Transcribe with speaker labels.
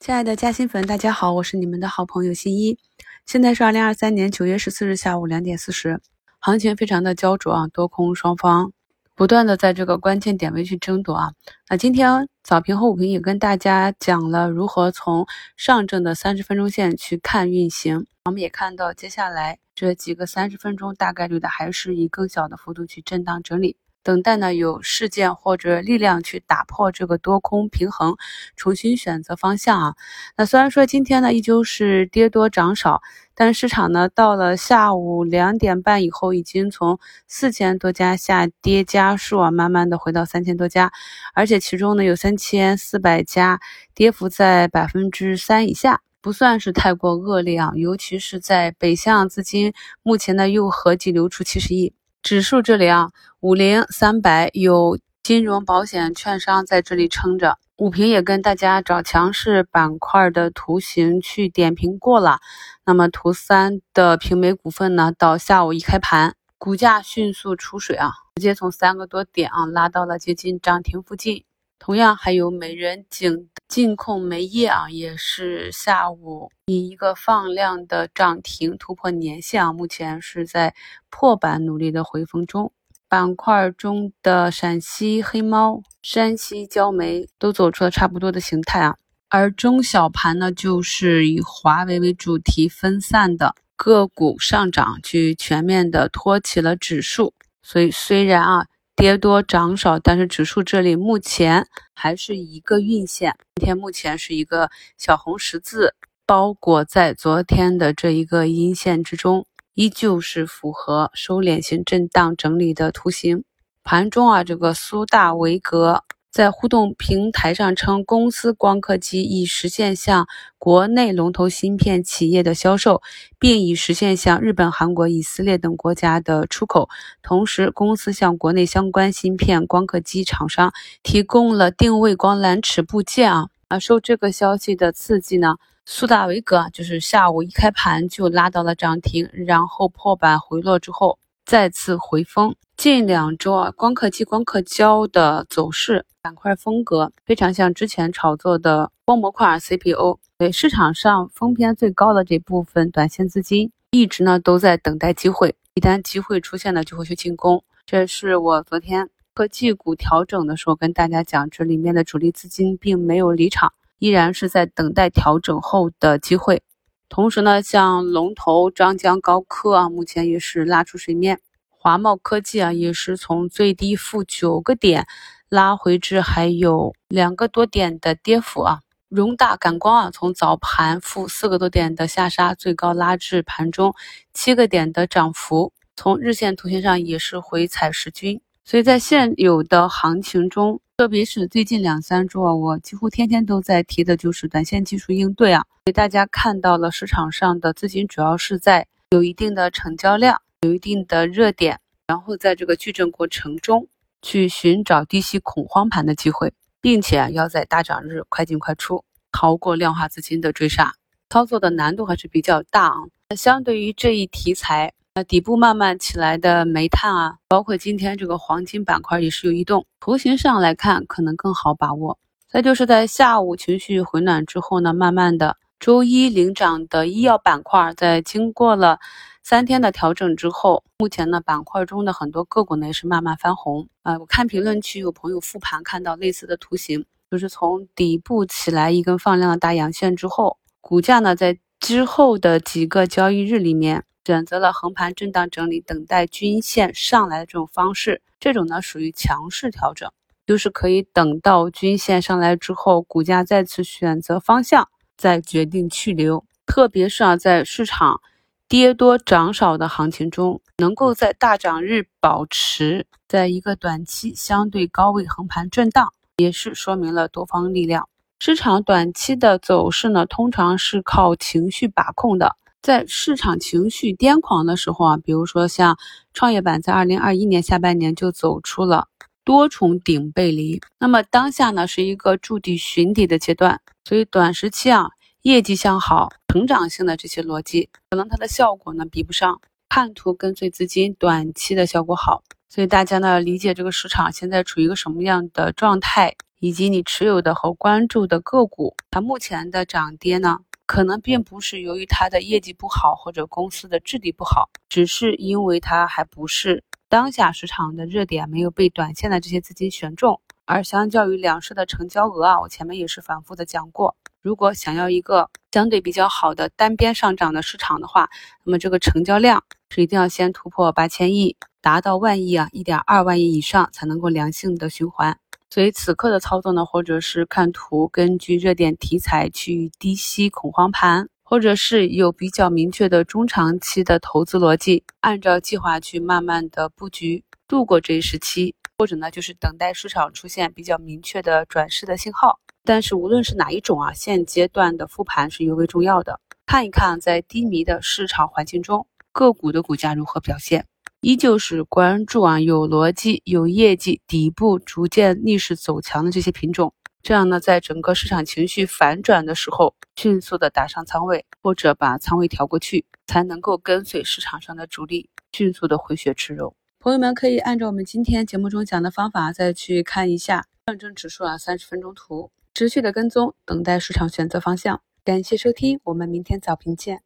Speaker 1: 亲爱的嘉兴粉，大家好，我是你们的好朋友新一。现在是二零二三年九月十四日下午两点四十，行情非常的焦灼啊，多空双方不断的在这个关键点位去争夺啊。那今天早评和午评也跟大家讲了如何从上证的三十分钟线去看运行，我们也看到接下来这几个三十分钟大概率的还是以更小的幅度去震荡整理。等待呢有事件或者力量去打破这个多空平衡，重新选择方向啊。那虽然说今天呢依旧是跌多涨少，但市场呢到了下午两点半以后，已经从四千多家下跌家数啊，慢慢的回到三千多家，而且其中呢有三千四百家跌幅在百分之三以下，不算是太过恶劣啊。尤其是在北向资金目前呢又合计流出七十亿。指数这里啊，五零三百有金融、保险、券商在这里撑着。午评也跟大家找强势板块的图形去点评过了。那么图三的平煤股份呢，到下午一开盘，股价迅速出水啊，直接从三个多点啊拉到了接近涨停附近。同样还有美人井净控煤业啊，也是下午以一个放量的涨停突破年线啊，目前是在破板努力的回风中。板块中的陕西黑猫、山西焦煤都走出了差不多的形态啊，而中小盘呢，就是以华为为主题分散的个股上涨，去全面的托起了指数。所以虽然啊。跌多涨少，但是指数这里目前还是一个运线。今天目前是一个小红十字包裹在昨天的这一个阴线之中，依旧是符合收敛型震荡整理的图形。盘中啊，这个苏大维格。在互动平台上称，公司光刻机已实现向国内龙头芯片企业的销售，并已实现向日本、韩国、以色列等国家的出口。同时，公司向国内相关芯片光刻机厂商提供了定位光缆尺部件啊啊！受这个消息的刺激呢，苏大维格就是下午一开盘就拉到了涨停，然后破板回落之后。再次回风，近两周啊，光刻机、光刻胶的走势板块风格非常像之前炒作的光模块 CPO，。对市场上风偏最高的这部分短线资金，一直呢都在等待机会，一旦机会出现了，就会去进攻。这是我昨天科技股调整的时候跟大家讲，这里面的主力资金并没有离场，依然是在等待调整后的机会。同时呢，像龙头张江高科啊，目前也是拉出水面；华茂科技啊，也是从最低负九个点拉回至还有两个多点的跌幅啊。荣大感光啊，从早盘负四个多点的下杀，最高拉至盘中七个点的涨幅，从日线图形上也是回踩十均。所以在现有的行情中，特别是最近两三周啊，我几乎天天都在提的就是短线技术应对啊。给大家看到了市场上的资金主要是在有一定的成交量、有一定的热点，然后在这个矩阵过程中去寻找低吸恐慌盘的机会，并且要在大涨日快进快出，逃过量化资金的追杀，操作的难度还是比较大啊。相对于这一题材。底部慢慢起来的煤炭啊，包括今天这个黄金板块也是有异动，图形上来看可能更好把握。再就是在下午情绪回暖之后呢，慢慢的周一领涨的医药板块，在经过了三天的调整之后，目前呢板块中的很多个股呢也是慢慢翻红啊。我看评论区有朋友复盘看到类似的图形，就是从底部起来一根放量的大阳线之后，股价呢在之后的几个交易日里面。选择了横盘震荡整理，等待均线上来的这种方式，这种呢属于强势调整，就是可以等到均线上来之后，股价再次选择方向，再决定去留。特别是啊，在市场跌多涨少的行情中，能够在大涨日保持在一个短期相对高位横盘震荡，也是说明了多方力量。市场短期的走势呢，通常是靠情绪把控的。在市场情绪癫狂的时候啊，比如说像创业板在二零二一年下半年就走出了多重顶背离，那么当下呢是一个筑底寻底的阶段，所以短时期啊业绩向好、成长性的这些逻辑，可能它的效果呢比不上看图跟随资金短期的效果好，所以大家呢理解这个市场现在处于一个什么样的状态。以及你持有的和关注的个股，它目前的涨跌呢，可能并不是由于它的业绩不好或者公司的质地不好，只是因为它还不是当下市场的热点，没有被短线的这些资金选中。而相较于两市的成交额啊，我前面也是反复的讲过，如果想要一个相对比较好的单边上涨的市场的话，那么这个成交量是一定要先突破八千亿，达到万亿啊，一点二万亿以上才能够良性的循环。所以此刻的操作呢，或者是看图，根据热点题材去低吸恐慌盘，或者是有比较明确的中长期的投资逻辑，按照计划去慢慢的布局，度过这一时期，或者呢就是等待市场出现比较明确的转势的信号。但是无论是哪一种啊，现阶段的复盘是尤为重要的，看一看在低迷的市场环境中，个股的股价如何表现。依旧是关注啊，有逻辑、有业绩、底部逐渐逆势走强的这些品种，这样呢，在整个市场情绪反转的时候，迅速的打上仓位，或者把仓位调过去，才能够跟随市场上的主力，迅速的回血吃肉。朋友们可以按照我们今天节目中讲的方法，再去看一下上证指数啊三十分钟图，持续的跟踪，等待市场选择方向。感谢收听，我们明天早评见。